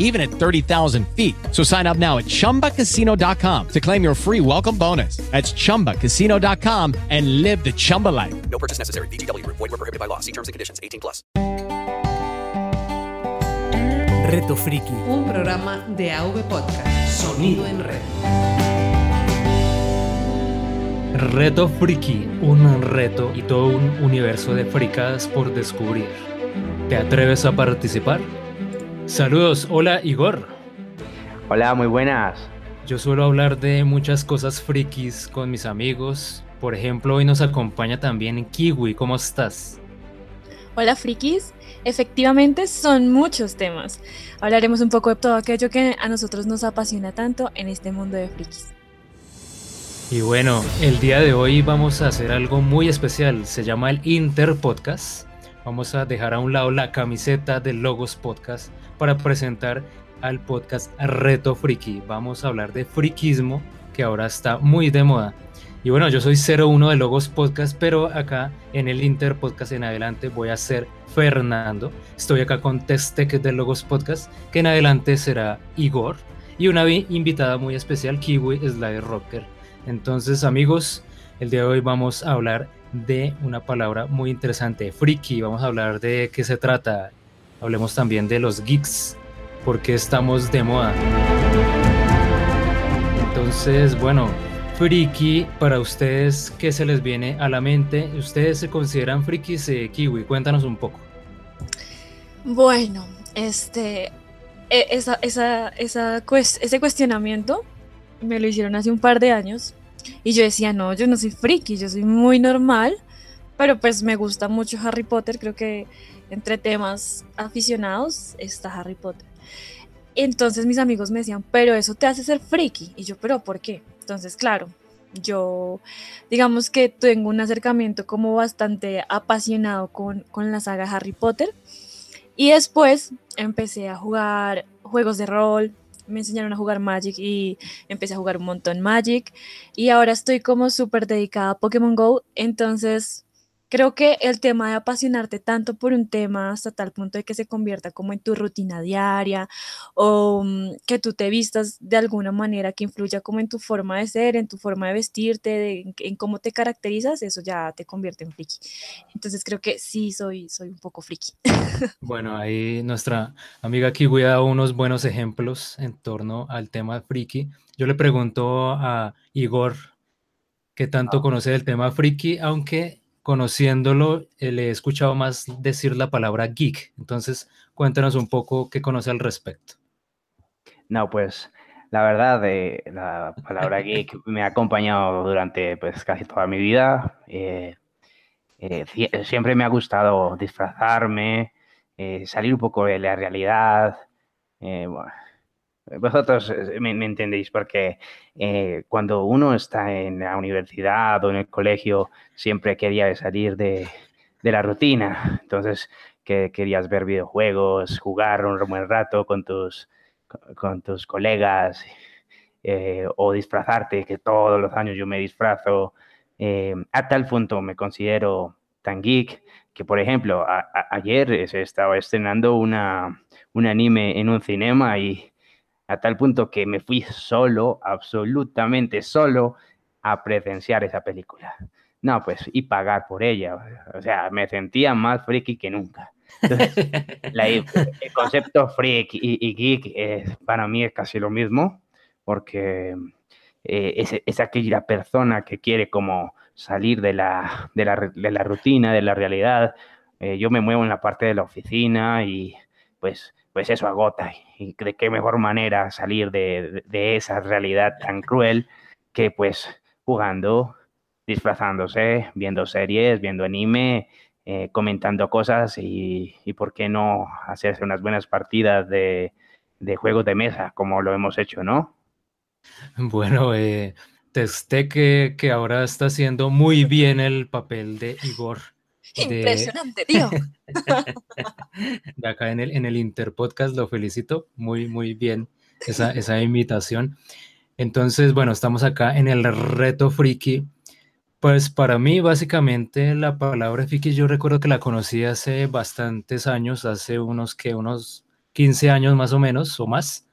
even at 30,000 feet. So sign up now at chumbacasino.com to claim your free welcome bonus. That's chumbacasino.com and live the Chumba life. No purchase necessary. BGW. Void were prohibited by law. See terms and conditions. 18 plus. Reto Friki. Un programa de AV Podcast. Sonido en red. Reto Friki. Un reto y todo un universo de fricadas por descubrir. ¿Te atreves a participar? Saludos, hola Igor. Hola, muy buenas. Yo suelo hablar de muchas cosas frikis con mis amigos. Por ejemplo, hoy nos acompaña también Kiwi. ¿Cómo estás? Hola frikis, efectivamente son muchos temas. Hablaremos un poco de todo aquello que a nosotros nos apasiona tanto en este mundo de frikis. Y bueno, el día de hoy vamos a hacer algo muy especial. Se llama el Inter Podcast. Vamos a dejar a un lado la camiseta del Logos Podcast para presentar al podcast Reto Friki. Vamos a hablar de frikismo que ahora está muy de moda. Y bueno, yo soy 01 de Logos Podcast, pero acá en el Inter Podcast en adelante voy a ser Fernando. Estoy acá con Testec de Logos Podcast, que en adelante será Igor. Y una invitada muy especial, Kiwi Slide Rocker. Entonces, amigos, el día de hoy vamos a hablar de una palabra muy interesante, friki. Vamos a hablar de qué se trata. Hablemos también de los geeks, porque estamos de moda. Entonces, bueno, friki, para ustedes, ¿qué se les viene a la mente? ¿Ustedes se consideran frikis, eh, Kiwi? Cuéntanos un poco. Bueno, este, e- esa, esa, esa ese cuestionamiento me lo hicieron hace un par de años y yo decía, no, yo no soy friki, yo soy muy normal, pero pues me gusta mucho Harry Potter, creo que entre temas aficionados está Harry Potter. Entonces mis amigos me decían, pero eso te hace ser friki. Y yo, pero ¿por qué? Entonces, claro, yo digamos que tengo un acercamiento como bastante apasionado con, con la saga Harry Potter. Y después empecé a jugar juegos de rol, me enseñaron a jugar Magic y empecé a jugar un montón Magic. Y ahora estoy como súper dedicada a Pokémon Go. Entonces, creo que el tema de apasionarte tanto por un tema hasta tal punto de que se convierta como en tu rutina diaria o mm, que tú te vistas de alguna manera que influya como en tu forma de ser, en tu forma de vestirte, de- en, en cómo te caracterizas, eso ya te convierte en friki. Entonces creo que sí soy, soy un poco friki. Bueno, ahí nuestra amiga Kiwi ha dado unos buenos ejemplos en torno al tema friki. Yo le pregunto a Igor qué tanto conoce del tema friki, aunque conociéndolo eh, le he escuchado más decir la palabra geek. Entonces, cuéntanos un poco qué conoce al respecto. No, pues la verdad, eh, la palabra geek me ha acompañado durante pues, casi toda mi vida. Eh, siempre me ha gustado disfrazarme, salir un poco de la realidad. eh, bueno, vosotros eh, me, me entendéis porque eh, cuando uno está en la universidad o en el colegio, siempre quería salir de, de la rutina. Entonces, que querías ver videojuegos, jugar un buen rato con tus, co- con tus colegas eh, o disfrazarte, que todos los años yo me disfrazo. eh, a tal punto me considero tan geek que por ejemplo, a- a- ayer se estaba estrenando una, un anime en un cinema y a tal punto que me fui solo, absolutamente solo, a presenciar esa película. No, pues, y pagar por ella. O sea, me sentía más friki que nunca. Entonces, la- el concepto freak y, y geek eh, para mí es casi lo mismo, porque eh, es, es aquella persona que quiere como salir de la, de la, de la rutina, de la realidad. Eh, yo me muevo en la parte de la oficina y pues, pues eso agota. Y de qué mejor manera salir de, de- esa realidad tan cruel que pues jugando, disfrazándose, viendo series, viendo anime, eh, comentando cosas y, y por qué no hacerse unas buenas partidas de, de juegos de mesa como lo hemos hecho, ¿no? Bueno, eh, testé que, que ahora está haciendo muy bien el papel de Igor. De- Impresionante, tío. de acá en el, en el Interpodcast, lo felicito, muy, muy bien esa, esa imitación. Entonces, bueno, estamos acá en el reto friki. Pues para mí, básicamente, la palabra friki yo recuerdo que la conocí hace bastantes años, hace unos que unos 15 años más o menos, o más.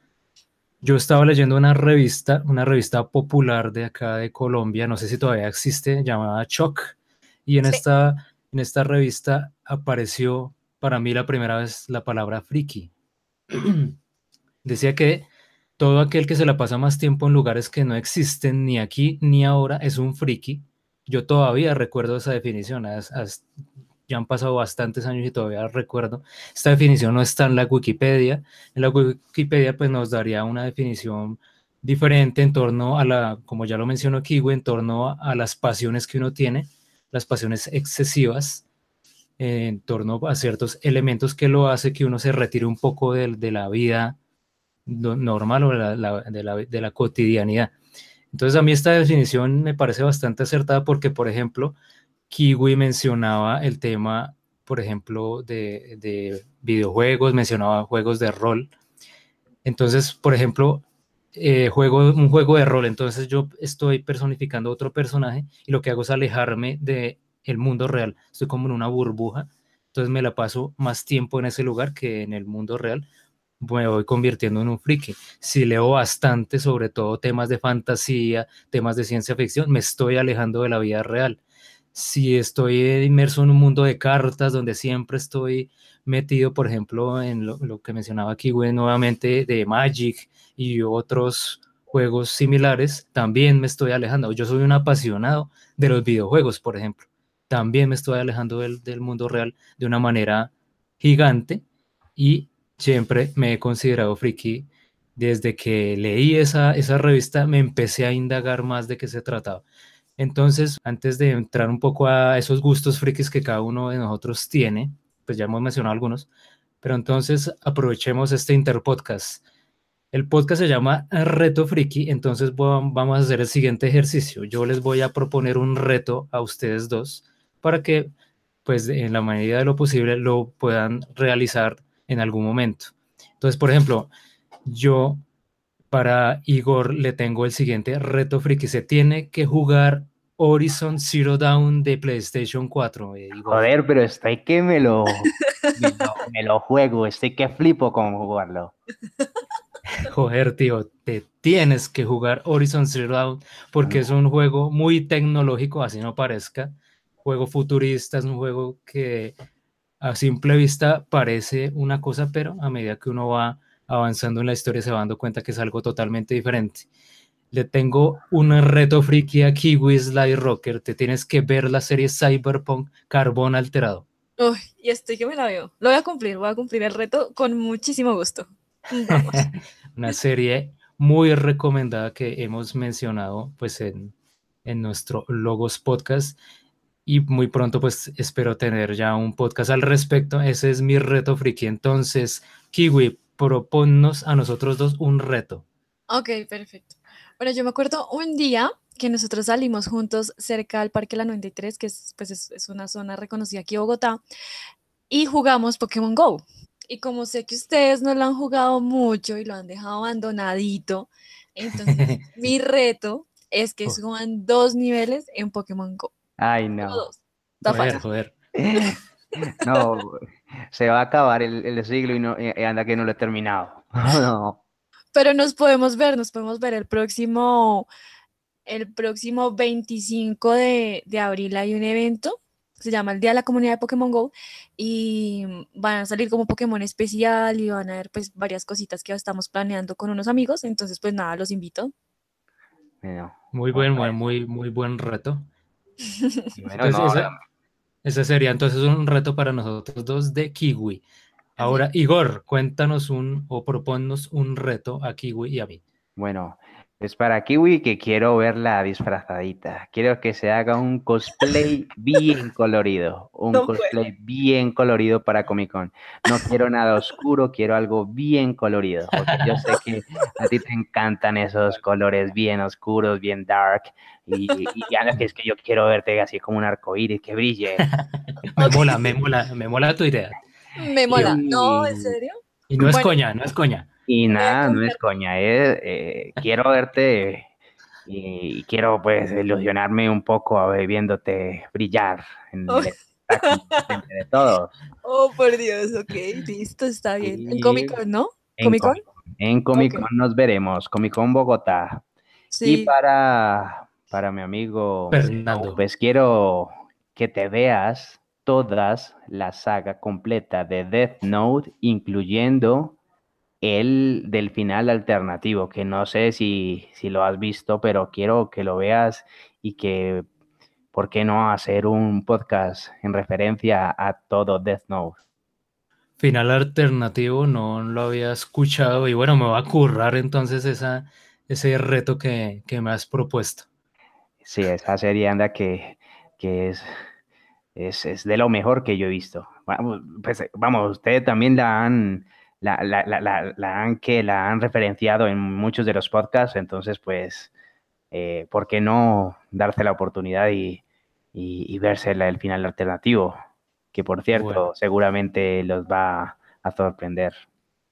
Yo estaba leyendo una revista, una revista popular de acá de Colombia, no sé si todavía existe, llamada Choc, y en Sí. esta, en esta revista apareció para mí la primera vez la palabra friki. Decía que todo aquel que se la pasa más tiempo en lugares que no existen ni aquí ni ahora es un friki. Yo todavía recuerdo esa definición, ya han pasado bastantes años y todavía recuerdo. Esta definición no está en la Wikipedia. En la Wikipedia pues nos daría una definición diferente en torno a la, como ya lo mencionó Kiwi, en torno a, a las pasiones que uno tiene, las pasiones excesivas, eh, en torno a ciertos elementos que lo hace que uno se retire un poco de, de la vida no- normal o de la, la- de la- de la cotidianidad. Entonces a mí esta definición me parece bastante acertada porque, por ejemplo, Kiwi mencionaba el tema, por ejemplo, de, de videojuegos, mencionaba juegos de rol. Entonces, por ejemplo, eh, juego un juego de rol, entonces yo estoy personificando otro personaje y lo que hago es alejarme de el mundo real. Estoy como en una burbuja, entonces me la paso más tiempo en ese lugar que en el mundo real. Me voy convirtiendo en un friki. Si leo bastante, sobre todo temas de fantasía, temas de ciencia ficción, me estoy alejando de la vida real. Si estoy inmerso en un mundo de cartas donde siempre estoy metido, por ejemplo, en lo, que mencionaba aquí, güey, nuevamente de Magic y otros juegos similares, también me estoy alejando. Yo soy un apasionado de los videojuegos, por ejemplo. También me estoy alejando del, del mundo real de una manera gigante y siempre me he considerado friki. Desde que leí esa, esa revista me empecé a indagar más de qué se trataba. Entonces, antes de entrar un poco a esos gustos frikis que cada uno de nosotros tiene, pues ya hemos mencionado algunos, pero entonces aprovechemos este interpodcast. El podcast se llama Reto Friki, entonces vamos a hacer el siguiente ejercicio. Yo les voy a proponer un reto a ustedes dos para que, pues, en la medida de lo posible, lo puedan realizar en algún momento. Entonces, por ejemplo, yo para Igor le tengo el siguiente reto friki. Se tiene que jugar Horizon Zero Dawn de PlayStation 4. eh. Joder, pero estoy que me lo, me lo, me lo juego, estoy que flipo con jugarlo. Joder, tío, te tienes que jugar Horizon Zero Dawn porque es un juego muy tecnológico, así no parezca. Juego futurista, es un juego que a simple vista parece una cosa, pero a medida que uno va avanzando en la historia se va dando cuenta que es algo totalmente diferente. Le tengo un reto friki a Kiwi Sly Rocker. Te tienes que ver la serie Cyberpunk Carbón Alterado. Uy, y estoy que me la veo. Lo voy a cumplir, voy a cumplir el reto con muchísimo gusto. Una serie muy recomendada que hemos mencionado pues en, en nuestro Logos Podcast y muy pronto pues espero tener ya un podcast al respecto. Ese es mi reto friki. Entonces, Kiwi, proponnos a nosotros dos un reto. Ok, perfecto. Bueno, yo me acuerdo un día que nosotros salimos juntos cerca al Parque La 93, que es, pues es, es una zona reconocida aquí en Bogotá, y jugamos Pokémon Go. Y como sé que ustedes no lo han jugado mucho y lo han dejado abandonadito, entonces mi reto es que Oh. suban dos niveles en Pokémon Go. Ay, no. dos. Está Joder, fácil. joder. No, se va a acabar el, el siglo y, no, y anda que no lo he terminado. No. Pero nos podemos ver, nos podemos ver el próximo, el próximo 25 de, de abril hay un evento, se llama el Día de la Comunidad de Pokémon Go, y van a salir como Pokémon especial y van a haber pues varias cositas que estamos planeando con unos amigos, entonces pues nada, los invito. Bueno, Muy buen, muy, muy, muy buen reto. y bueno, Entonces, no, ese, ese sería entonces un reto para nosotros dos de Kiwi. Ahora, Igor, cuéntanos un o proponnos un reto a Kiwi y a mí. bueno, es para Kiwi que quiero verla disfrazadita. Quiero que se haga un cosplay bien colorido. Un No puedo. cosplay bien colorido para Comic Con. No quiero nada oscuro, quiero algo bien colorido. Porque yo sé que a ti te encantan esos colores bien oscuros, bien dark. Y, y, y anda, que es que yo quiero verte así como un arco iris que brille. Me mola, me mola, me mola tu idea. Me mola. No, ¿en Y- serio? Y no es coña, no es coña. Y nada, no es coña, eh, quiero verte y, y quiero pues ilusionarme un poco a ver, viéndote brillar en Oh. el de todos. Oh, por Dios, ok, listo, está bien. En Y- Comic Con, ¿no? En ¿Comic Con? En Comic. Con nos veremos, Comic Con Bogotá. Y Sí. para, para mi amigo, Fernando. pues quiero que te veas todas la saga completa de Death Note, incluyendo el del final alternativo, que no sé si, si lo has visto, pero quiero que lo veas y que, ¿por qué no hacer un podcast en referencia a todo Death Note? Final alternativo, no lo había escuchado y bueno, me va a currar entonces esa, ese reto que, que me has propuesto. Sí, esa serie anda que, que es, es, es de lo mejor que yo he visto. Vamos, pues, vamos, ustedes también la han, la, la, la, la- la han, que la han referenciado en muchos de los podcasts, entonces pues, eh, ¿por qué no darse la oportunidad y, y, y verse la- el final alternativo? Que por cierto, Bueno. seguramente los va a sorprender.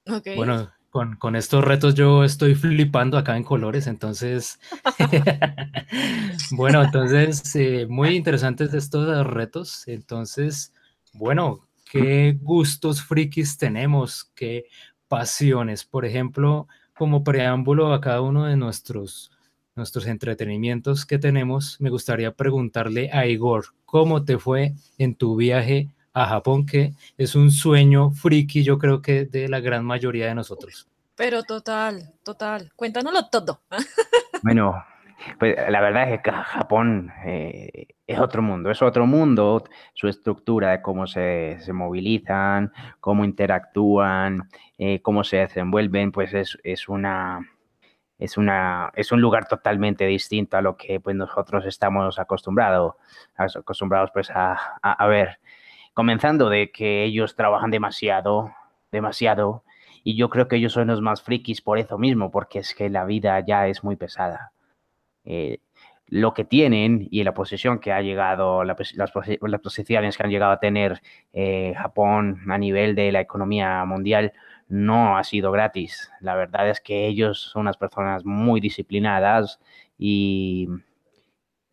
Ok. Bueno, con, estos retos yo estoy flipando acá en colores, entonces, bueno, entonces, eh, muy interesantes estos retos, entonces, bueno, qué gustos frikis tenemos, qué pasiones, por ejemplo, como preámbulo a cada uno de nuestros, nuestros entretenimientos que tenemos, me gustaría preguntarle a Igor, ¿cómo te fue en tu viaje a Japón, que es un sueño friki, yo creo que de la gran mayoría de nosotros? Pero total, total. Cuéntanoslo todo. Bueno, pues la verdad es que Ja- Japón eh, es otro mundo, es otro mundo, su estructura de cómo se, se movilizan, cómo interactúan, eh, cómo se desenvuelven, pues es, es una, es una, es un lugar totalmente distinto a lo que pues nosotros estamos acostumbrados, acostumbrados pues a, a, a ver. Comenzando de que ellos trabajan demasiado, demasiado, y yo creo que ellos son los más frikis por eso mismo, porque es que la vida ya es muy pesada. Eh, lo que tienen y la posición que ha llegado, las posiciones que han llegado a tener eh, Japón a nivel de la economía mundial no ha sido gratis. La verdad es que ellos son unas personas muy disciplinadas y,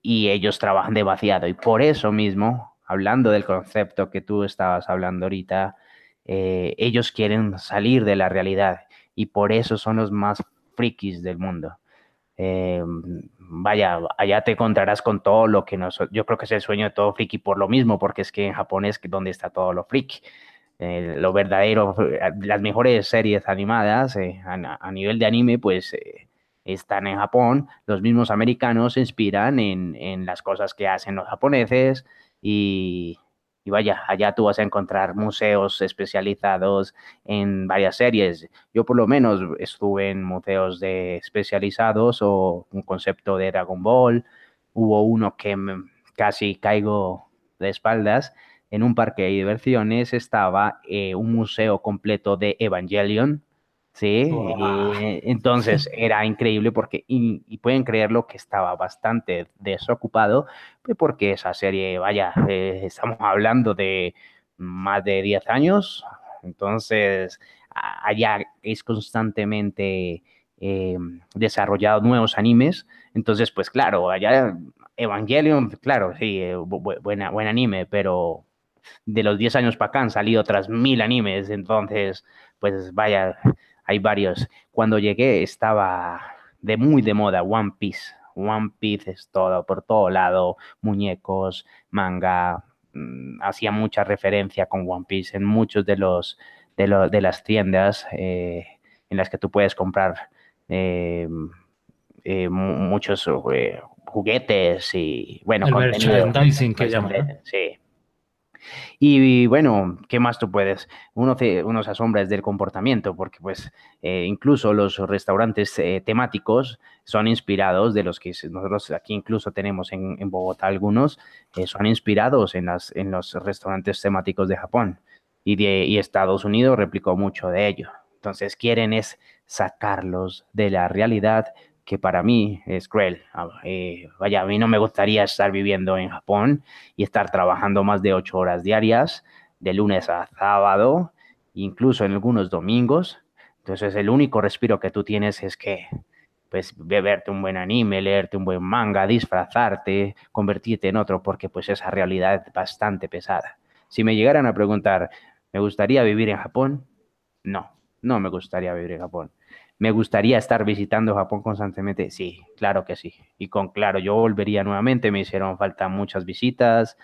y ellos trabajan demasiado. Y por eso mismo, hablando del concepto que tú estabas hablando ahorita, eh, ellos quieren salir de la realidad y por eso son los más frikis del mundo. Eh, vaya, allá te encontrarás con todo lo que nos, yo creo que es el sueño de todo friki por lo mismo, porque es que en Japón es donde está todo lo friki. Eh, lo verdadero, eh, las mejores series animadas a, nivel de anime, pues están en Japón. Los mismos americanos se inspiran en las cosas que hacen los japoneses y, y vaya, allá tú vas a encontrar museos especializados en varias series. Yo por lo menos estuve en museos de especializados o un concepto de Dragon Ball. Hubo uno que casi caigo de espaldas. En un parque de diversiones estaba eh, un museo completo de Evangelion. Sí, Wow. eh, entonces era increíble porque, y, y pueden creerlo que estaba bastante desocupado, pues porque esa serie, vaya, eh, estamos hablando de más de 10 años, entonces a- allá es constantemente eh, desarrollado nuevos animes, entonces pues claro, allá Evangelion, claro, sí, eh, bu- buena, buen anime, pero de los 10 años para acá han salido otras mil animes, entonces, pues vaya, hay varios. Cuando llegué estaba de muy de moda One Piece. One Piece es todo, por todo lado, muñecos, manga, mm, hacía mucha referencia con One Piece en muchos de los de, lo- de las tiendas eh, en las que tú puedes comprar eh, eh, mu- muchos eh, juguetes y bueno, El merchandising que llaman. Sí. Y bueno, ¿qué más tú puedes? Uno, se- uno se asombra del comportamiento, porque pues eh, incluso los restaurantes eh, temáticos son inspirados de los que nosotros aquí incluso tenemos en, en Bogotá algunos, eh, son inspirados en, las, en los restaurantes temáticos de Japón. Y, de, y Estados Unidos replicó mucho de ello. Entonces quieren es sacarlos de la realidad que para mí es cruel. Ah, eh, vaya, a mí no me gustaría estar viviendo en Japón y estar trabajando más de ocho horas diarias, de lunes a sábado, incluso en algunos domingos. Entonces el único respiro que tú tienes es que, pues, beberte un buen anime, leerte un buen manga, disfrazarte, convertirte en otro, porque pues esa realidad es bastante pesada. Si me llegaran a preguntar, ¿me gustaría vivir en Japón? No, no me gustaría vivir en Japón. ¿Me gustaría estar visitando Japón constantemente? Sí, claro que sí. Y con claro, yo volvería nuevamente. Me hicieron falta muchas visitas,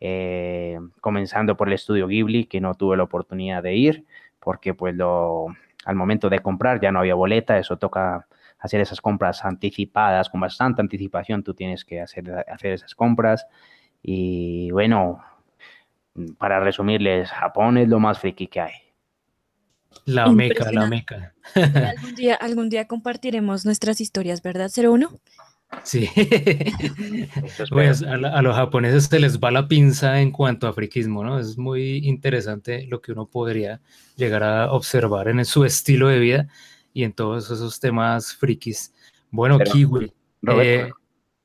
eh, comenzando por el estudio Ghibli, que no tuve la oportunidad de ir, porque pues lo, al momento de comprar ya no había boleta, eso toca hacer esas compras anticipadas, con bastante anticipación tú tienes que hacer, hacer esas compras. Y bueno, para resumirles, Japón es lo más friki que hay. La meca, la meca. Algún día, algún día compartiremos nuestras historias, ¿verdad, 01? Sí. Pues a, la- a los japoneses se les va la pinza en cuanto a friquismo, ¿no? Es muy interesante lo que uno podría llegar a observar en su estilo de vida y en todos esos temas frikis. Bueno, Pero, Kiwi. Roberto,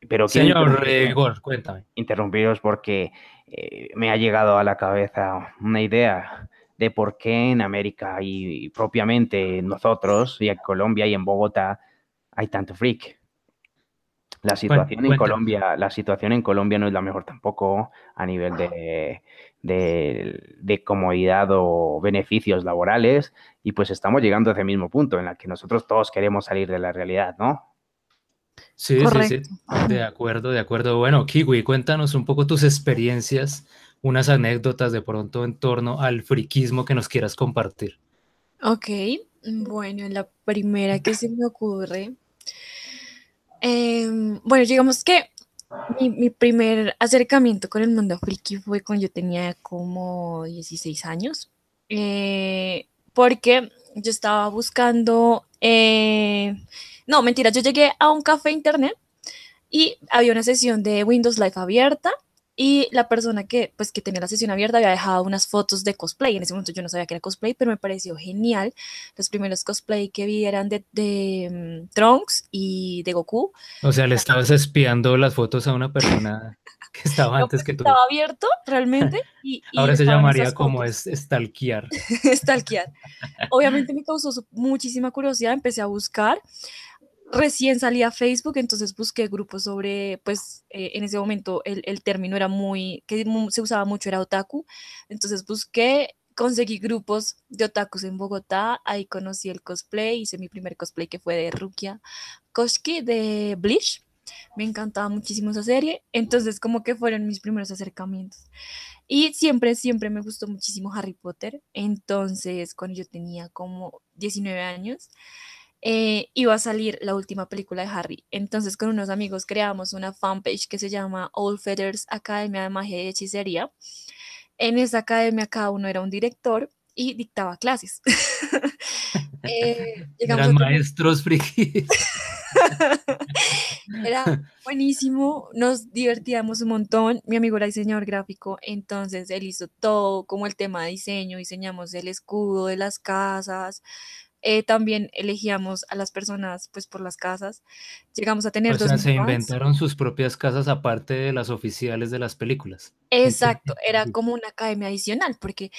eh, pero señor eh, Igor, cuéntame. interrumpiros porque eh, me ha llegado a la cabeza una idea de por qué en América y, y propiamente nosotros y en Colombia y en Bogotá hay tanto freak. La situación en. Colombia, la situación en Colombia no es la mejor tampoco a nivel de, de, de comodidad o beneficios laborales y pues estamos llegando a ese mismo punto en el que nosotros todos queremos salir de la realidad, ¿no? Sí, sí, sí, de acuerdo, de acuerdo. Bueno, Kiwi, cuéntanos un poco tus experiencias, unas anécdotas de pronto en torno al friquismo que nos quieras compartir. Ok, bueno, la primera que se me ocurre. em, bueno, digamos que mi, mi primer acercamiento con el mundo friki fue cuando yo tenía como 16 años. eh, porque yo estaba buscando. eh, no, mentira, yo llegué a un café internet y había una sesión de Windows Live abierta y la persona que, pues, que tenía la sesión abierta había dejado unas fotos de cosplay. En ese momento yo no sabía que era cosplay, pero me pareció genial. Los primeros cosplay que vi eran de, de, mm, Trunks y de Goku. O sea, le estabas espiando las fotos a una persona que estaba No, antes pues, que tú. estaba abierto realmente y, y Ahora se llamaría como es stalkear. stalkear. Obviamente me causó muchísima curiosidad, empecé a buscar. Recién salí a Facebook, entonces busqué grupos sobre, pues eh, en ese momento el, el término era muy, que se usaba mucho, era otaku. Entonces busqué, conseguí grupos de otakus en Bogotá, ahí conocí el cosplay, hice mi primer cosplay que fue de Rukia Koshki de Bleach. Me encantaba muchísimo esa serie, entonces como que fueron mis primeros acercamientos. Y siempre, siempre me gustó muchísimo Harry Potter. Entonces, cuando yo tenía como 19 años, eh, iba a salir la última película de Harry. Entonces, con unos amigos creamos una fanpage que se llama All Feathers Academia de Magia y Hechicería. En esa academia cada uno era un director y dictaba clases. Eh, Eran maestros frikis. Era buenísimo, nos divertíamos un montón. Mi amigo era diseñador gráfico, entonces él hizo todo como el tema de diseño, diseñamos el escudo de las casas, eh, también elegíamos a las personas pues por las casas. Llegamos a tener O dos sea, se inventaron sus propias casas aparte de las oficiales de las películas. Exacto, era como una academia adicional, porque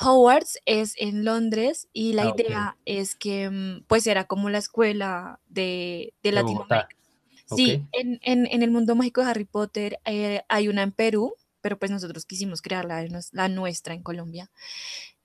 Hogwarts es en Londres y la Ah, idea es que mm, pues era como la escuela de, de De. Latinoamérica. Sí, Ok. en, en- en el mundo mágico de Harry Potter eh, hay una en Perú, pero pues nosotros quisimos crear la, la nuestra en Colombia.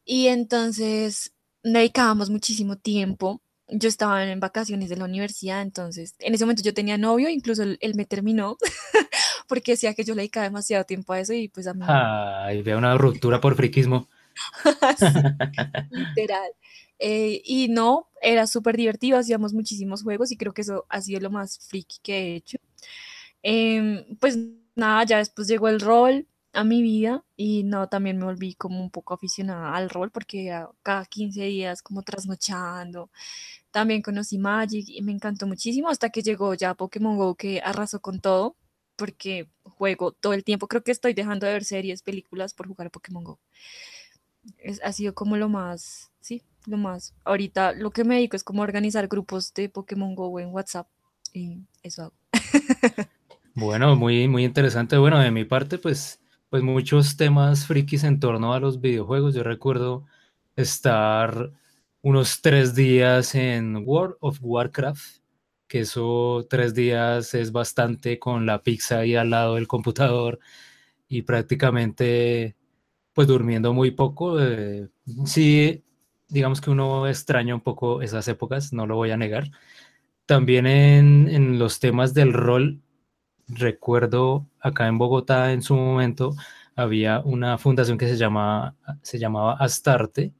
Y entonces dedicábamos muchísimo tiempo. Yo estaba en vacaciones de la universidad, entonces en ese momento yo tenía novio, incluso él, él me terminó porque decía que yo le dedicaba demasiado tiempo a eso y pues a mí Ay, vea una ruptura por friquismo. Sí, literal. Eh, y no, era súper divertido, hacíamos muchísimos juegos y creo que eso ha sido lo más friki que he hecho. Em, pues nada, ya después llegó el rol a mi vida y no, también me volví como un poco aficionada al rol porque cada 15 días como trasnochando. También conocí Magic y me encantó muchísimo hasta que llegó ya Pokémon Go que arrasó con todo porque juego todo el tiempo. Creo que estoy dejando de ver series, películas por jugar a Pokémon Go es- ha sido como lo más, sí, lo más. Ahorita lo que me dedico es como organizar grupos de Pokémon Go en WhatsApp y eso hago. Bueno, muy, muy interesante. Bueno, de mi parte, pues, pues muchos temas frikis en torno a los videojuegos. Yo recuerdo estar unos tres días en World of Warcraft, que eso tres días es bastante con la pizza ahí al lado del computador y prácticamente pues durmiendo muy poco. eh, sí, digamos que uno extraña un poco esas épocas, no lo voy a negar. También en, en los temas del rol, recuerdo acá en Bogotá en su momento había una fundación que se llama, se llamaba Astarte.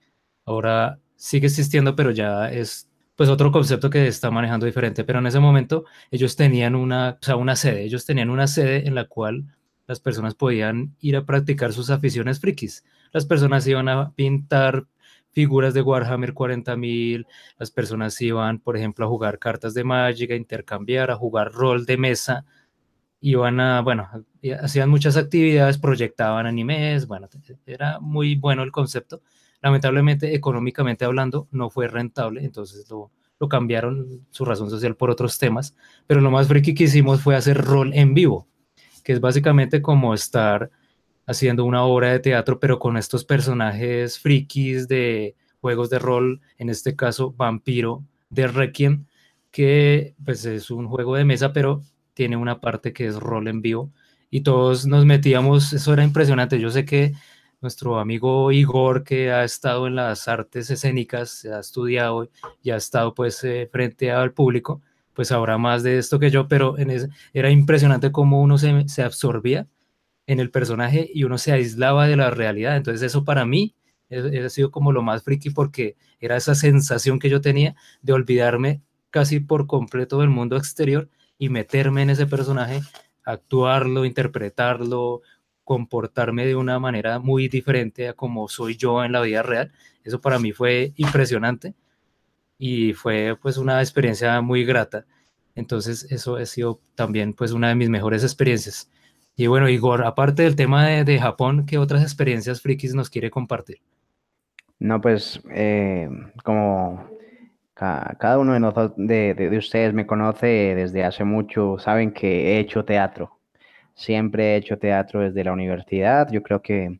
Ahora sigue existiendo, pero ya es pues otro concepto que está manejando diferente. Pero en ese momento ellos tenían una, o sea, una sede, ellos tenían una sede en la cual las personas podían ir a practicar sus aficiones frikis. Las personas iban a pintar figuras de Warhammer 40.000, las personas iban, por ejemplo, a jugar cartas de Magic, a intercambiar, a jugar rol de mesa, iban a, bueno, hacían muchas actividades, proyectaban animes, bueno, era muy bueno el concepto. Lamentablemente, económicamente hablando, no fue rentable, entonces lo, lo cambiaron su razón social por otros temas, pero lo más friki que hicimos fue hacer rol en vivo, que es básicamente como estar haciendo una obra de teatro, pero con estos personajes frikis de juegos de rol, en este caso Vampiro de Requiem, que pues es un juego de mesa, pero tiene una parte que es rol en vivo y todos nos metíamos, eso era impresionante, yo sé que nuestro amigo Igor, que ha estado en las artes escénicas, ha estudiado y ha estado pues eh, frente al público, pues habrá más de esto que yo, pero era impresionante cómo uno se, se absorbía en el personaje y uno se aislaba de la realidad. Entonces eso para mí ha sido como lo más friki porque era esa sensación que yo tenía de olvidarme casi por completo del mundo exterior y meterme en ese personaje, actuarlo, interpretarlo, comportarme de una manera muy diferente a como soy yo en la vida real. Eso para mí fue impresionante y fue pues una experiencia muy grata. Entonces eso ha sido también pues una de mis mejores experiencias. Y bueno, Igor, aparte del tema de, Japón, ¿qué otras experiencias frikis nos quiere compartir? No, pues eh, como cada uno de, nosotros, de, de- de ustedes me conoce desde hace mucho, saben que he hecho teatro. Siempre he hecho teatro desde la universidad. Yo creo que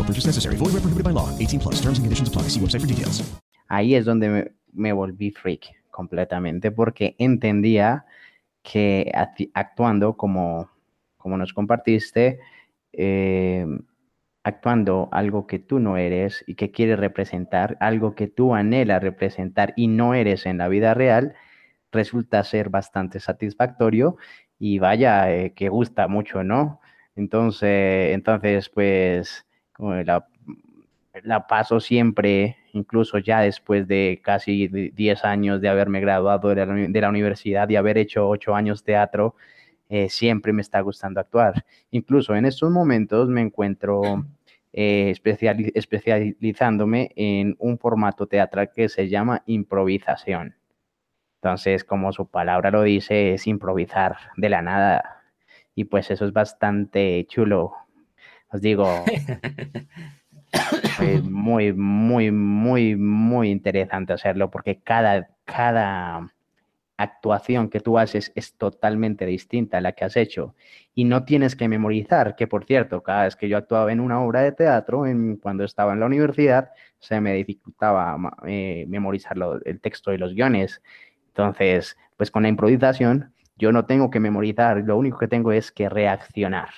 No purchase necessary. Void where prohibited by law. 18 plus. Terms and conditions apply. See website for details. ahí es donde me, me volví freak completamente porque entendía que actuando como, como nos compartiste, eh, actuando algo que tú no eres y que quieres representar, algo que tú anhelas representar y no eres en la vida real, resulta ser bastante satisfactorio y vaya, eh, que gusta mucho, ¿no? Entonces, entonces pues, la, la paso siempre, incluso ya después de casi di- 10 años de haberme graduado de la, de la universidad y haber hecho 8 años teatro, eh, siempre me está gustando actuar. Incluso en estos momentos me encuentro eh, especiali- especializándome en un formato teatral que se llama improvisación. Entonces, como su palabra lo dice, es improvisar de la nada. Y pues eso es bastante chulo. Os digo, Fue muy, muy, muy, muy interesante hacerlo porque cada, cada actuación que tú haces es totalmente distinta a la que has hecho y no tienes que memorizar, que por cierto, cada vez que yo actuaba en una obra de teatro, en, cuando estaba en la universidad, se me dificultaba eh, memorizar lo- el texto y los guiones. Entonces, pues con la improvisación, yo no tengo que memorizar, lo único que tengo es que reaccionar.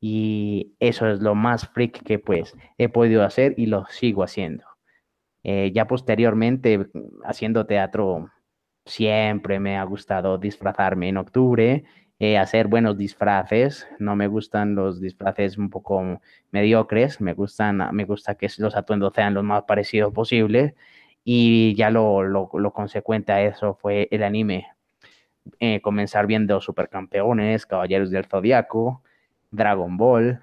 Y eso es lo más freak que pues he podido hacer y lo sigo haciendo. Eh, ya posteriormente, haciendo teatro, siempre me ha gustado disfrazarme en octubre, eh, hacer buenos disfraces. No me gustan los disfraces un poco mediocres, me gustan, me gusta que los atuendos sean lo más parecidos posible. Y ya lo, lo, lo consecuente a eso fue el anime. Eh, comenzar viendo Supercampeones, Caballeros del Zodiaco, Dragon Ball,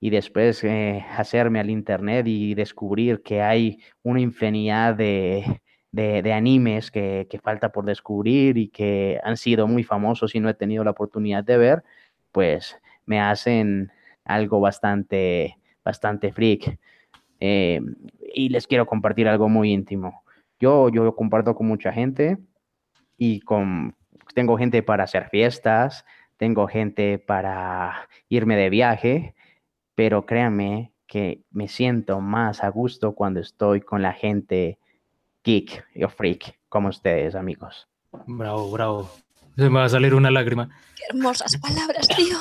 y después eh, hacerme al internet y descubrir que hay una infinidad de, de, de animes que, que, falta por descubrir y que han sido muy famosos y no he tenido la oportunidad de ver, pues me hacen algo bastante, bastante freak. Eh, y les quiero compartir algo muy íntimo. Yo, yo comparto con mucha gente y con, tengo gente para hacer fiestas, tengo gente para irme de viaje, pero créanme que me siento más a gusto cuando estoy con la gente geek o freak, como ustedes, amigos. Bravo, bravo. Se me va a salir una lágrima. Qué hermosas palabras, tío.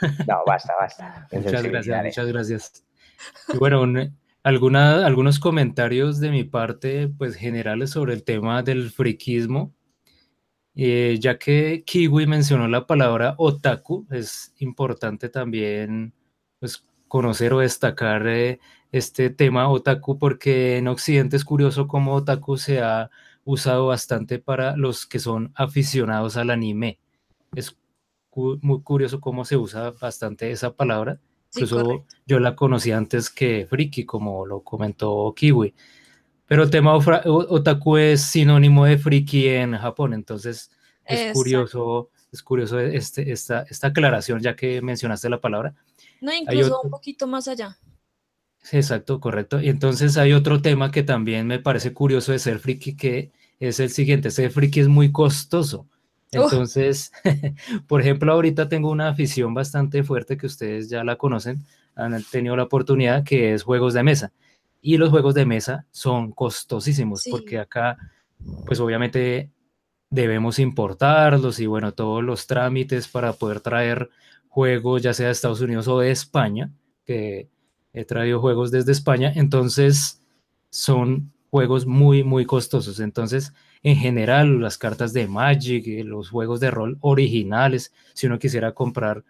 No, basta, basta. muchas gracias, muchas gracias. Y bueno, un, alguna, algunos comentarios de mi parte, pues generales sobre el tema del friquismo. Eh, ya que Kiwi mencionó la palabra otaku, es importante también pues, conocer o destacar eh, este tema otaku porque en Occidente es curioso cómo otaku se ha usado bastante para los que son aficionados al anime. Es cu muy curioso cómo se usa bastante esa palabra. Sí, Incluso correcto. yo la conocí antes que friki, como lo comentó Kiwi. Pero el tema otaku es sinónimo de friki en Japón, entonces es Exacto. curioso, es curioso este, esta, esta aclaración ya que mencionaste la palabra. No, incluso otro- un poquito más allá. Exacto, correcto. Y entonces hay otro tema que también me parece curioso de ser friki, que es el siguiente, ser friki es muy costoso. Entonces, por ejemplo, ahorita tengo una afición bastante fuerte que ustedes ya la conocen, han tenido la oportunidad, que es juegos de mesa. Y los juegos de mesa son costosísimos, Sí. porque acá, pues obviamente debemos importarlos y bueno, todos los trámites para poder traer juegos, ya sea de Estados Unidos o de España, que he traído juegos desde España, entonces son juegos muy, muy costosos. Entonces, en general, las cartas de Magic, eh, los juegos de rol originales, si uno quisiera comprar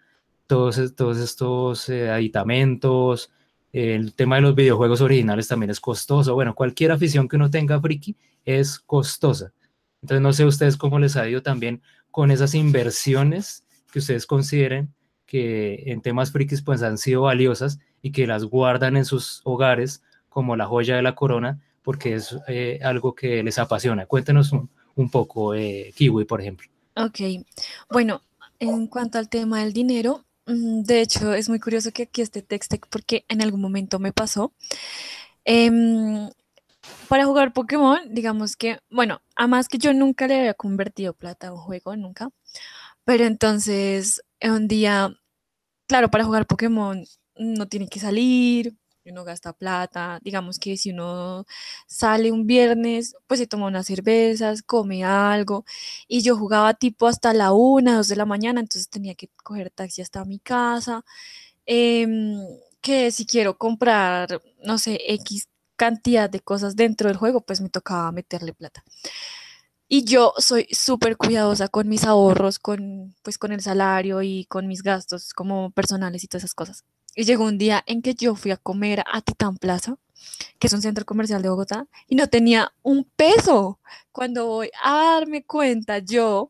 todos, todos estos eh, aditamentos, el tema de los videojuegos originales también es costoso. Bueno, cualquier afición que uno tenga friki es costosa. Entonces, no sé ustedes cómo les ha ido también con esas inversiones que ustedes consideren que en temas frikis pues han sido valiosas y que las guardan en sus hogares como la joya de la corona porque es eh, algo que les apasiona. Cuéntenos un, un poco, eh, Kiwi, por ejemplo. Ok, bueno, en cuanto al tema del dinero, de hecho es muy curioso que aquí esté Textec porque en algún momento me pasó. Em, para jugar Pokémon, digamos que, bueno, además que yo nunca le había convertido plata a un juego, nunca, pero entonces un día, claro, para jugar Pokémon no tiene que salir, uno gasta plata, digamos que si uno sale un viernes, pues se toma unas cervezas, come algo, y yo jugaba tipo hasta la una, dos de la mañana, entonces tenía que coger taxi hasta mi casa, em, que si quiero comprar, no sé, X cantidad de cosas dentro del juego, pues me tocaba meterle plata. Y yo soy súper cuidadosa con mis ahorros, con, pues, con el salario y con mis gastos como personales y todas esas cosas. Y llegó un día en que yo fui a comer a Titán Plaza, que es un centro comercial de Bogotá, y no tenía un peso. Cuando voy a darme cuenta, yo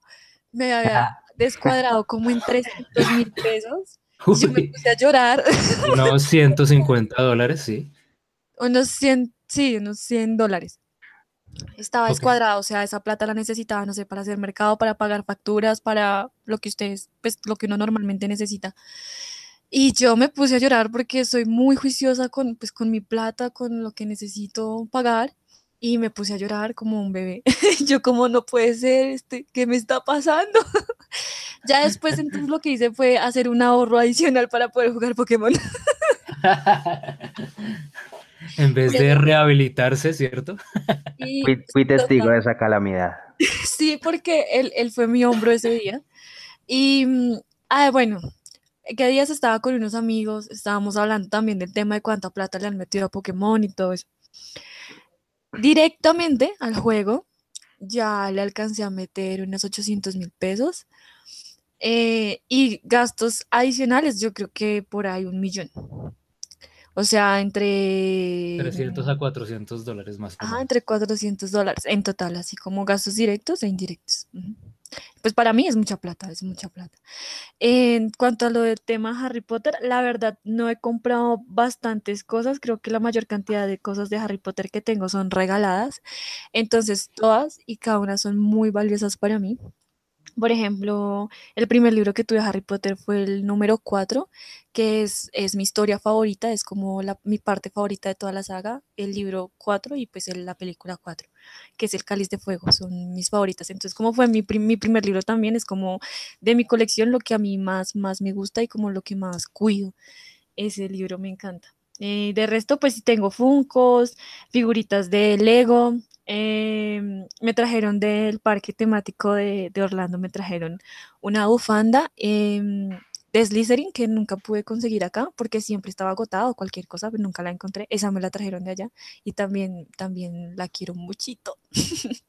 me había descuadrado como en 300 mil pesos. Y yo me puse a llorar. unos 150 dólares, sí. unos 100, sí, unos 100 dólares. Estaba descuadrado, o sea, esa plata la necesitaba, no sé, para hacer mercado, para pagar facturas, para lo que ustedes, pues lo que uno normalmente necesita. Y yo me puse a llorar porque soy muy juiciosa con, pues, con mi plata, con lo que necesito pagar. Y me puse a llorar como un bebé. yo como no puede ser, este, ¿qué me está pasando? ya después entonces lo que hice fue hacer un ahorro adicional para poder jugar Pokémon. en vez de rehabilitarse, ¿cierto? Y- Fui, fui testigo de esa calamidad. Sí, porque él, él fue mi hombro ese día. Y, mm, ah, bueno, que días estaba con unos amigos, estábamos hablando también del tema de cuánta plata le han metido a Pokémon y todo eso. Directamente al juego, ya le alcancé a meter unos 800 mil pesos. eh, y gastos adicionales, yo creo que por ahí un millón. O sea, entre... 300 a 400 dólares más. menos. entre 400 dólares en total, así como gastos directos e indirectos. Ujú. Pues para mí es mucha plata, es mucha plata. En cuanto a lo del tema Harry Potter, la verdad no he comprado bastantes cosas, creo que la mayor cantidad de cosas de Harry Potter que tengo son regaladas, entonces todas y cada una son muy valiosas para mí. Por ejemplo, el primer libro que tuve de Harry Potter fue el número 4, que es, es mi historia favorita, es como la, mi parte favorita de toda la saga, el libro 4 y pues la película 4, que es El Cáliz de Fuego, son mis favoritas. Entonces, como fue mi, mi primer libro también, es como de mi colección lo que a mí más, más me gusta y como lo que más cuido. Ese libro me encanta. Eh, de resto, pues tengo Funkos, figuritas de Lego. Em, me trajeron del parque temático de, de Orlando, me trajeron una bufanda em, de Slytherin que nunca pude conseguir acá porque siempre estaba agotado cualquier cosa, pero nunca la encontré. Esa me la trajeron de allá y también, también la quiero muchito.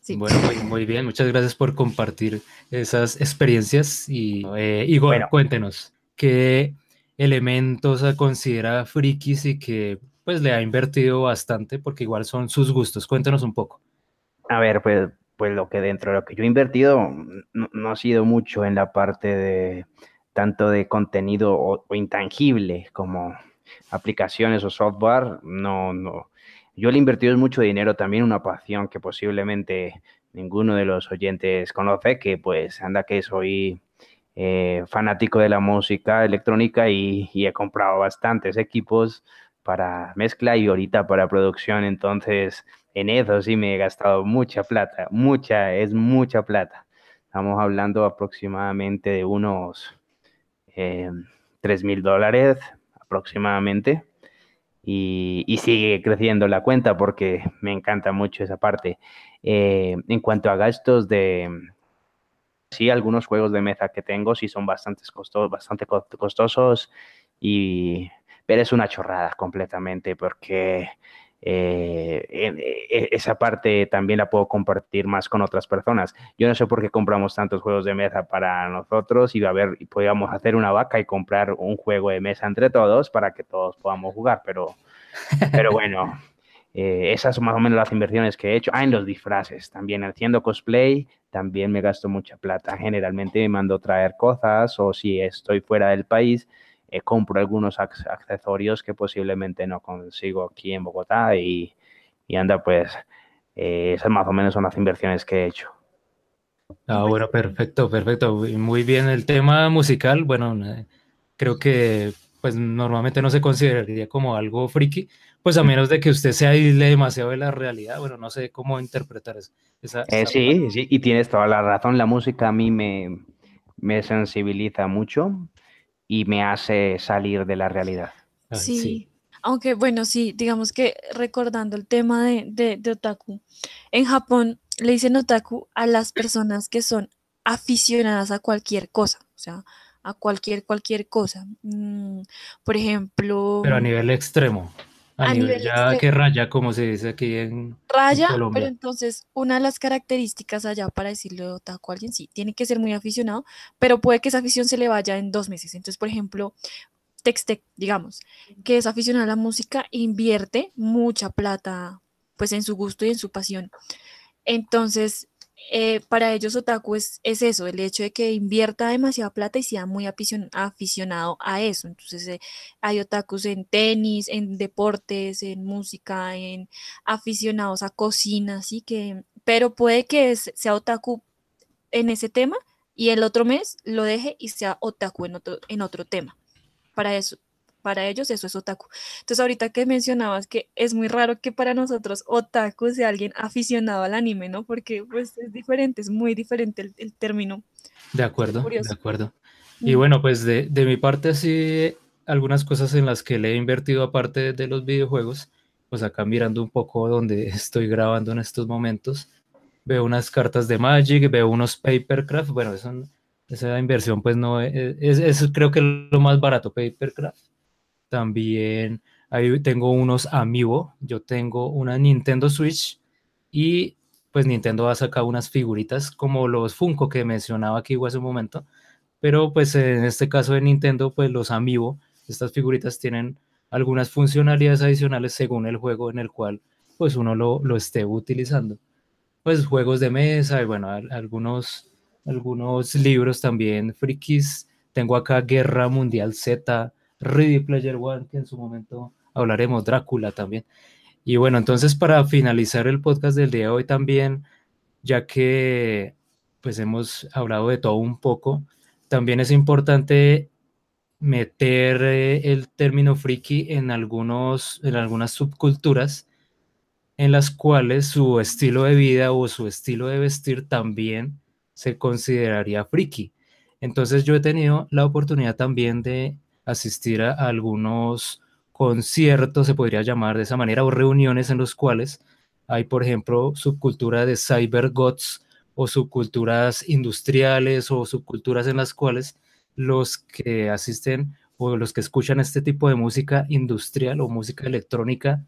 Sí. Bueno, muy, muy bien, muchas gracias por compartir esas experiencias y eh, Igor, Bueno. cuéntenos, ¿qué elementos considera frikis y que pues le ha invertido bastante porque igual son sus gustos? Cuéntenos un poco. A ver, pues, pues lo que dentro de lo que yo he invertido no, ha sido mucho en la parte de tanto de contenido o, o intangible como aplicaciones o software, no, no. Yo le he invertido mucho dinero también, una pasión que posiblemente ninguno de los oyentes conoce, que pues anda que soy eh, fanático de la música electrónica y he comprado bastantes equipos para mezcla y ahorita para producción, entonces en eso sí me he gastado mucha plata, mucha, es mucha plata. Estamos hablando aproximadamente de unos eh, 3 mil dólares aproximadamente. Y, y sigue creciendo la cuenta porque me encanta mucho esa parte. Eh, en cuanto a gastos de, sí, algunos juegos de mesa que tengo sí son bastante costosos, bastante cos- costosos, y, pero es una chorrada completamente porque eh, en- e- esa parte también la puedo compartir más con otras personas. Yo no sé por qué compramos tantos juegos de mesa para nosotros y a ver, y podíamos hacer una vaca y comprar un juego de mesa entre todos para que todos podamos jugar, pero, pero bueno. Eh, esas son más o menos las inversiones que he hecho. Ah, en los disfraces también. Haciendo cosplay también me gasto mucha plata. Generalmente me mando traer cosas o si estoy fuera del país, eh, compro algunos ac- accesorios que posiblemente no consigo aquí en Bogotá y, y anda pues, eh, esas más o menos son las inversiones que he hecho. Ah, bueno, perfecto, perfecto. Muy- bien. El tema musical, bueno, eh, creo que pues normalmente no se consideraría como algo friki, pues a menos de que usted se aísle demasiado de la realidad. Bueno, no sé cómo interpretar eso. Esa, Eh, esa sí, sí, y tienes toda la razón. La música a mí me, me sensibiliza mucho y me hace salir de la realidad. Ay, Sí, aunque bueno, sí, digamos que recordando el tema de, de, de otaku, en Japón le dicen otaku a las personas que son aficionadas a cualquier cosa, o sea, a cualquier, cualquier cosa. Mm, por ejemplo, Pero a nivel extremo, a, A nivel nivel ya extremo. que raya, como se dice aquí en, en raya, pero entonces una de las características allá para decirle otaku a alguien, sí, tiene que ser muy aficionado, pero puede que esa afición se le vaya en dos meses. Entonces, por ejemplo, Textec, digamos, que es aficionado a la música, invierte mucha plata pues en su gusto y en su pasión. Entonces, eh, para ellos otaku es, es eso, el hecho de que invierta demasiada plata y sea muy aficion- aficionado a eso. Entonces, eh, hay otakus en tenis, en deportes, en música, en aficionados a cocina, así que, pero puede que es- sea otaku en ese tema y el otro mes lo deje y sea otaku en otro, en otro tema. Para eso, para ellos eso es otaku. Entonces ahorita que mencionabas que es muy raro que para nosotros otaku sea alguien aficionado al anime, ¿no? Porque pues es diferente, es muy diferente el, el término. De acuerdo, de acuerdo. Y Mm. bueno, pues de, de mi parte así, algunas cosas en las que le he invertido aparte de los videojuegos, pues acá mirando un poco donde estoy grabando en estos momentos, veo unas cartas de Magic, veo unos Papercraft, bueno, eso, esa inversión pues no es, es, es creo que lo más barato, Papercraft. También ahí tengo unos Amiibo, yo tengo una Nintendo Switch y pues Nintendo ha sacado unas figuritas como los Funko que mencionaba aquí hace un momento, pero pues en este caso de Nintendo pues los Amiibo, estas figuritas tienen algunas funcionalidades adicionales según el juego en el cual pues uno lo, lo esté utilizando. Pues juegos de mesa y bueno, al- algunos, algunos libros también frikis. Tengo acá Guerra Mundial Z, Ready Player One, que en su momento hablaremos, Drácula también. Y bueno, entonces para finalizar el podcast del día de hoy también, ya que pues hemos hablado de todo un poco, también es importante meter eh, el término friki en algunos, en algunas subculturas en las cuales su estilo de vida o su estilo de vestir también se consideraría friki. Entonces yo he tenido la oportunidad también de asistir a algunos conciertos, se podría llamar de esa manera, o reuniones en los cuales hay, por ejemplo, subcultura de cybergods o subculturas industriales o subculturas en las cuales los que asisten o los que escuchan este tipo de música industrial o música electrónica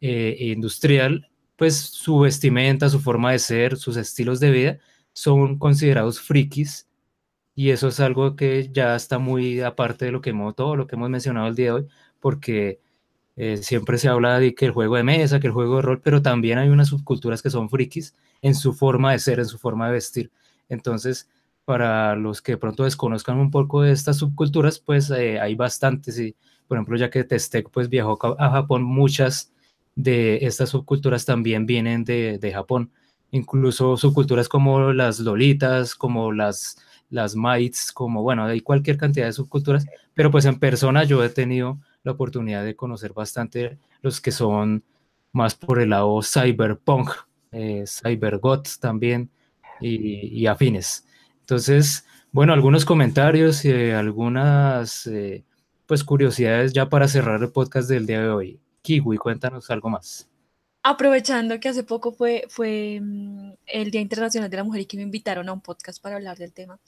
eh, industrial, pues su vestimenta, su forma de ser, sus estilos de vida son considerados frikis y eso es algo que ya está muy aparte de lo que hemos, todo lo que hemos mencionado el día de hoy, porque eh, siempre se habla de que el juego de mesa, que el juego de rol, pero también hay unas subculturas que son frikis en su forma de ser, en su forma de vestir. Entonces, para los que pronto desconozcan un poco de estas subculturas, pues eh, hay bastantes. Y, por ejemplo, ya que Testec pues viajó a Japón, muchas de estas subculturas también vienen de, de Japón. Incluso subculturas como las lolitas, como las, las maids, como bueno, hay cualquier cantidad de subculturas, pero pues en persona yo he tenido la oportunidad de conocer bastante los que son más por el lado cyberpunk, eh, también y, y afines. Entonces, bueno, algunos comentarios y eh, algunas eh, pues curiosidades ya para cerrar el podcast del día de hoy. Kiwi, cuéntanos algo más. Aprovechando que hace poco fue, fue mm, el Día Internacional de la Mujer y que me invitaron a un podcast para hablar del tema.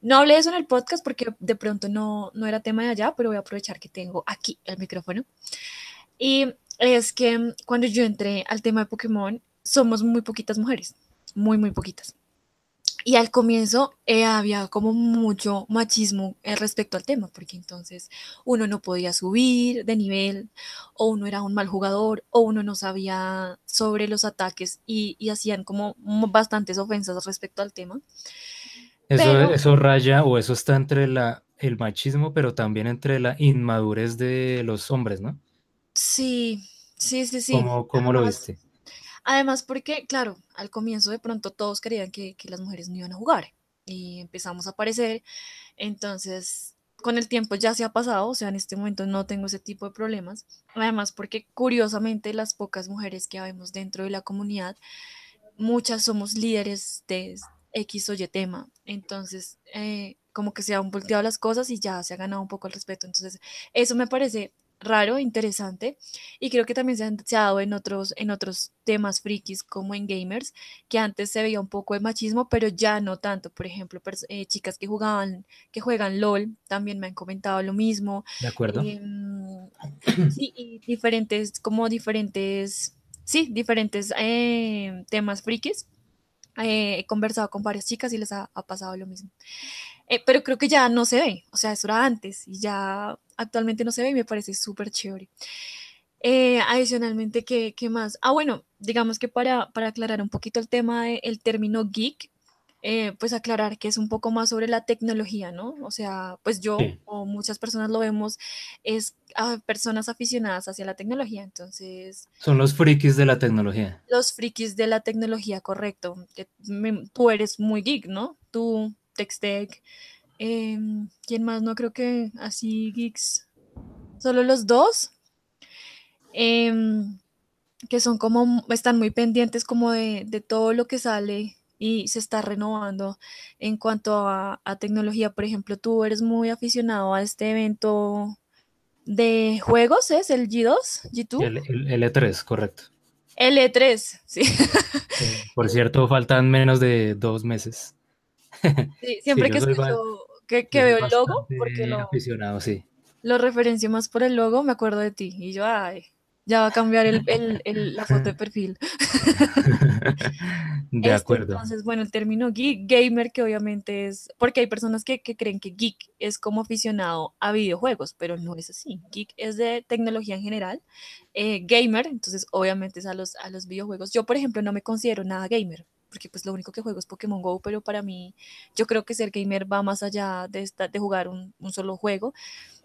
No hablé de eso en el podcast porque de pronto no, no era tema de allá, pero voy a aprovechar que tengo aquí el micrófono. Y es que mm, cuando yo entré al tema de Pokémon, somos muy poquitas mujeres, muy, muy poquitas. Y al comienzo eh, había como mucho machismo eh, respecto al tema, porque entonces uno no podía subir de nivel, o uno era un mal jugador, o uno no sabía sobre los ataques y, y hacían como bastantes ofensas respecto al tema. Eso, Pero- eso raya o eso está entre la, el machismo, pero también entre la inmadurez de los hombres, ¿no? Sí, sí, sí, sí. ¿Cómo, cómo lo viste? Además, porque, claro, al comienzo de pronto todos creían que, las mujeres no iban a jugar y empezamos a aparecer. Entonces, con el tiempo ya se ha pasado, o sea, en este momento no tengo ese tipo de problemas. Además, porque curiosamente las pocas mujeres que vemos dentro de la comunidad, muchas somos líderes de X o Y tema. Entonces, eh, como que se han volteado las cosas y ya se ha ganado un poco el respeto. Entonces, eso me parece raro, interesante. Y creo que también se, han- se ha dado en otros, en otros temas frikis como en gamers, que antes se veía un poco de machismo, pero ya no tanto. Por ejemplo, eh, chicas que jugaban, que juegan LOL, también me han comentado lo mismo. ¿De acuerdo? Em, sí, y diferentes, como diferentes, sí, diferentes eh, temas frikis. Eh, he conversado con varias chicas y les ha, ha pasado lo mismo. Eh, pero creo que ya no se ve, o sea, eso era antes y ya actualmente no se ve y me parece súper chévere. Eh, adicionalmente, ¿qué, qué más? Ah, bueno, digamos que para, para aclarar un poquito el tema del término geek, eh, pues aclarar que es un poco más sobre la tecnología, ¿no? O sea, pues yo Sí. o muchas personas lo vemos, es a personas aficionadas hacia la tecnología, entonces Son los frikis de la tecnología. los frikis de la tecnología, correcto, que me- tú eres muy geek, ¿no? Tú Textec. em, ¿Quién más? No creo que así geeks. Solo los dos. em, que son como, están muy pendientes como de, de todo lo que sale y se está renovando en cuanto a, a tecnología. Por ejemplo, tú eres muy aficionado a este evento de juegos, ¿es el G2? ¿G2? El, el- el E3, correcto. L3, sí. Por cierto, faltan menos de dos meses. Sí, siempre yo que escucho, que, que veo el logo, porque lo, aficionado, sí. lo referencio más por el logo, me acuerdo de ti. Y yo, ay, ya va a cambiar el, el- el- la foto de perfil. De Este, acuerdo. entonces, bueno, el término geek, gamer, que obviamente es, porque hay personas que, que creen que geek es como aficionado a videojuegos, pero no es así. Geek es de tecnología en general. eh, gamer, entonces obviamente es a los, a los videojuegos. Yo, por ejemplo, no me considero nada gamer, porque pues lo único que juego es Pokémon Go, pero para mí, yo creo que ser gamer va más allá de, esta, de jugar un, un solo juego.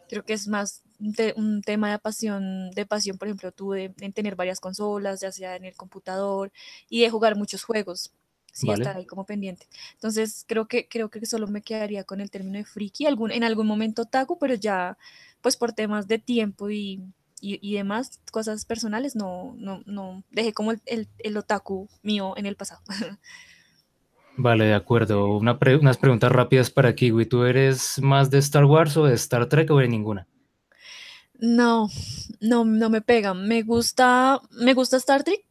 Creo que es más un, te- un tema de pasión, de pasión, por ejemplo, tú de, en tener varias consolas, ya sea en el computador, y de jugar muchos juegos. Sí, Vale. estar ahí como pendiente. Entonces, creo que, creo que solo me quedaría con el término de friki, algún, en algún momento otaku, pero ya, pues por temas de tiempo y, y, y demás cosas personales, no, no, no, dejé como el, el, el otaku mío en el pasado. Vale, de acuerdo. Una pre- unas preguntas rápidas para Kiwi. ¿Tú eres más de Star Wars o de Star Trek o de ninguna? No, no, no me pega. Me gusta, me gusta Star Trek.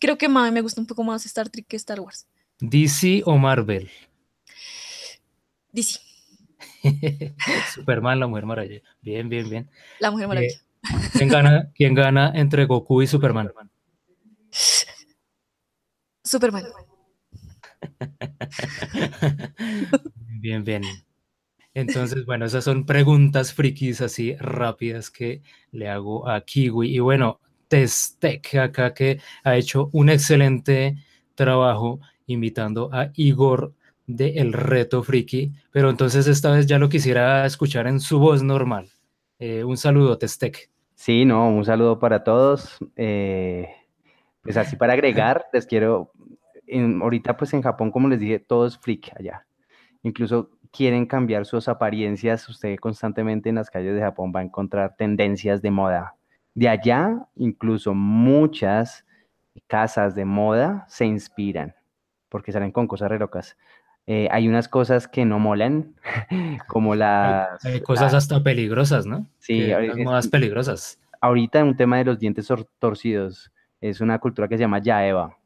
Creo que más, me gusta un poco más Star Trek que Star Wars. ¿DC o Marvel? DC, Superman, la Mujer Maravilla. Bien, bien, bien. la Mujer Maravilla. Eh, ¿quién gana, quién gana entre Goku y Superman? Superman. Bien, bien. Entonces, bueno, esas son preguntas frikis así rápidas que le hago a Kiwi. Y bueno, Testec acá que ha hecho un excelente trabajo invitando a Igor de El Reto Friki, pero entonces esta vez ya lo quisiera escuchar en su voz normal. Eh, un saludo, Testec. Sí, no, un saludo para todos. Eh, pues así para agregar, les quiero, ahorita pues en Japón, como les dije, todo es freak allá. Incluso quieren cambiar sus apariencias. Usted constantemente en las calles de Japón va a encontrar tendencias de moda. De allá, incluso muchas casas de moda se inspiran porque salen con cosas re locas. Eh, hay unas cosas que no molan, como las... Hay cosas la- hasta peligrosas, ¿no? Sí, ahorita- unas modas peligrosas. ahorita un tema de los dientes tor- torcidos es una cultura que se llama yaeva.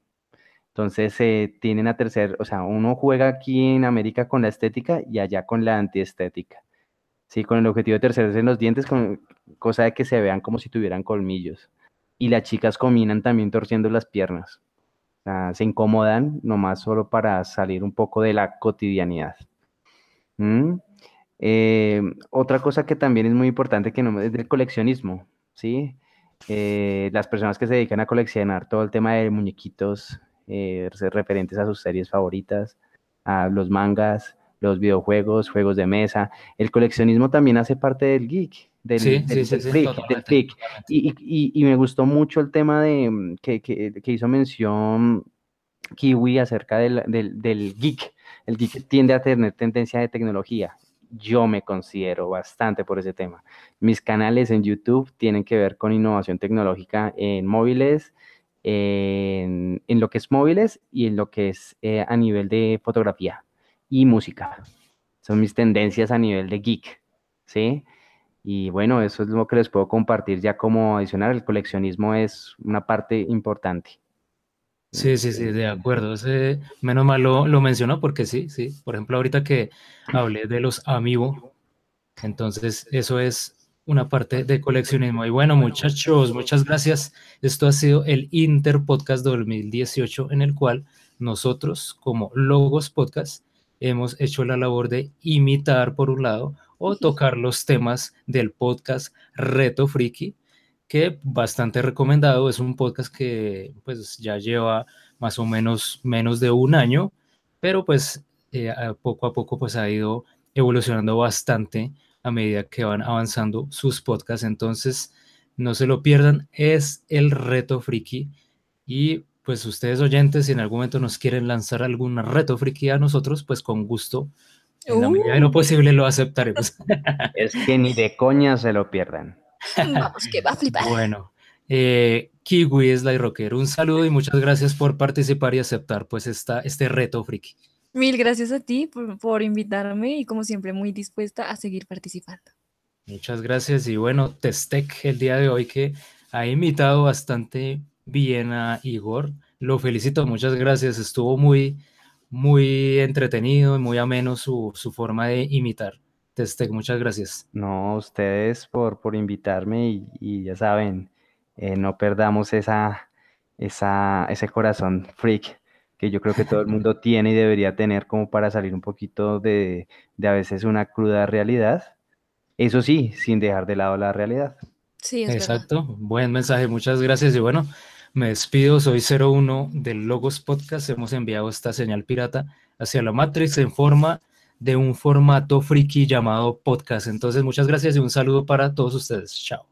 Entonces eh, tienen a tercer, o sea, uno juega aquí en América con la estética y allá con la antiestética. Sí, con el objetivo de tercerse en los dientes, con cosa de que se vean como si tuvieran colmillos. Y las chicas combinan también torciendo las piernas. Se incomodan nomás solo para salir un poco de la cotidianidad. ¿Mm? Eh, otra cosa que también es muy importante que no es del coleccionismo, ¿sí? Eh, las personas que se dedican a coleccionar todo el tema de muñequitos eh, re- referentes a sus series favoritas, a los mangas, los videojuegos, juegos de mesa. El coleccionismo también hace parte del geek, del, Sí, del- sí, sí, del sí, freak, del totalmente, freak. totalmente. Y, y- y- y me gustó mucho el tema de mm, que, que- que hizo mención Kiwi acerca del, del, del geek. El geek tiende a tener tendencia de tecnología. Yo me considero bastante por ese tema. Mis canales en YouTube tienen que ver con innovación tecnológica en móviles, en, en lo que es móviles y en lo que es eh, a nivel de fotografía y música. Son mis tendencias a nivel de geek, ¿sí? Y bueno, eso es lo que les puedo compartir ya como adicional. El coleccionismo es una parte importante. Sí, sí, sí, de acuerdo. Menos mal lo, lo mencionó porque sí, sí. Por ejemplo, ahorita que hablé de los Amiibo, entonces eso es una parte de coleccionismo. Y bueno, muchachos, muchas gracias. Esto ha sido el Inter Podcast 2018, en el cual nosotros, como Logos Podcast, hemos hecho la labor de imitar, por un lado, o tocar los temas del podcast Reto Friki, que bastante recomendado. Es un podcast que pues ya lleva más o menos menos de un año, pero pues eh, poco a poco pues ha ido evolucionando bastante a medida que van avanzando sus podcasts. Entonces, no se lo pierdan, es el reto friki. Y pues ustedes oyentes, si en algún momento nos quieren lanzar algún reto friki a nosotros, pues con gusto, en la medida de lo posible lo aceptaremos. Es que ni de coña se lo pierdan. Vamos, que va a flipar. Bueno, eh, Kiwi Sly Rocker, un saludo y muchas gracias por participar y aceptar pues esta, este reto friki. Mil gracias a ti por, por invitarme y como siempre muy dispuesta a seguir participando. Muchas gracias y bueno, Testec el día de hoy que ha imitado bastante bien a Igor. Lo felicito, muchas gracias. Estuvo muy, muy entretenido y muy ameno su, su forma de imitar. Testec, muchas gracias. No, ustedes por, por invitarme y, y ya saben, eh, no perdamos esa, esa, ese corazón freak que yo creo que todo el mundo tiene y debería tener como para salir un poquito de, de a veces una cruda realidad. Eso sí, sin dejar de lado la realidad. Sí, es Exacto, buen mensaje, muchas gracias y bueno, me despido, soy 01 del Logos Podcast, hemos enviado esta señal pirata hacia la Matrix en forma de un formato friki llamado podcast. Entonces, muchas gracias y un saludo para todos ustedes. Chao.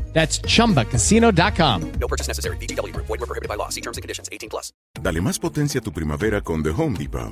That's chumbacasino.com. No purchase necessary. VGW Group. Void were prohibited by law. See terms and conditions. 18 plus. Dale más potencia a tu primavera con The Home Depot.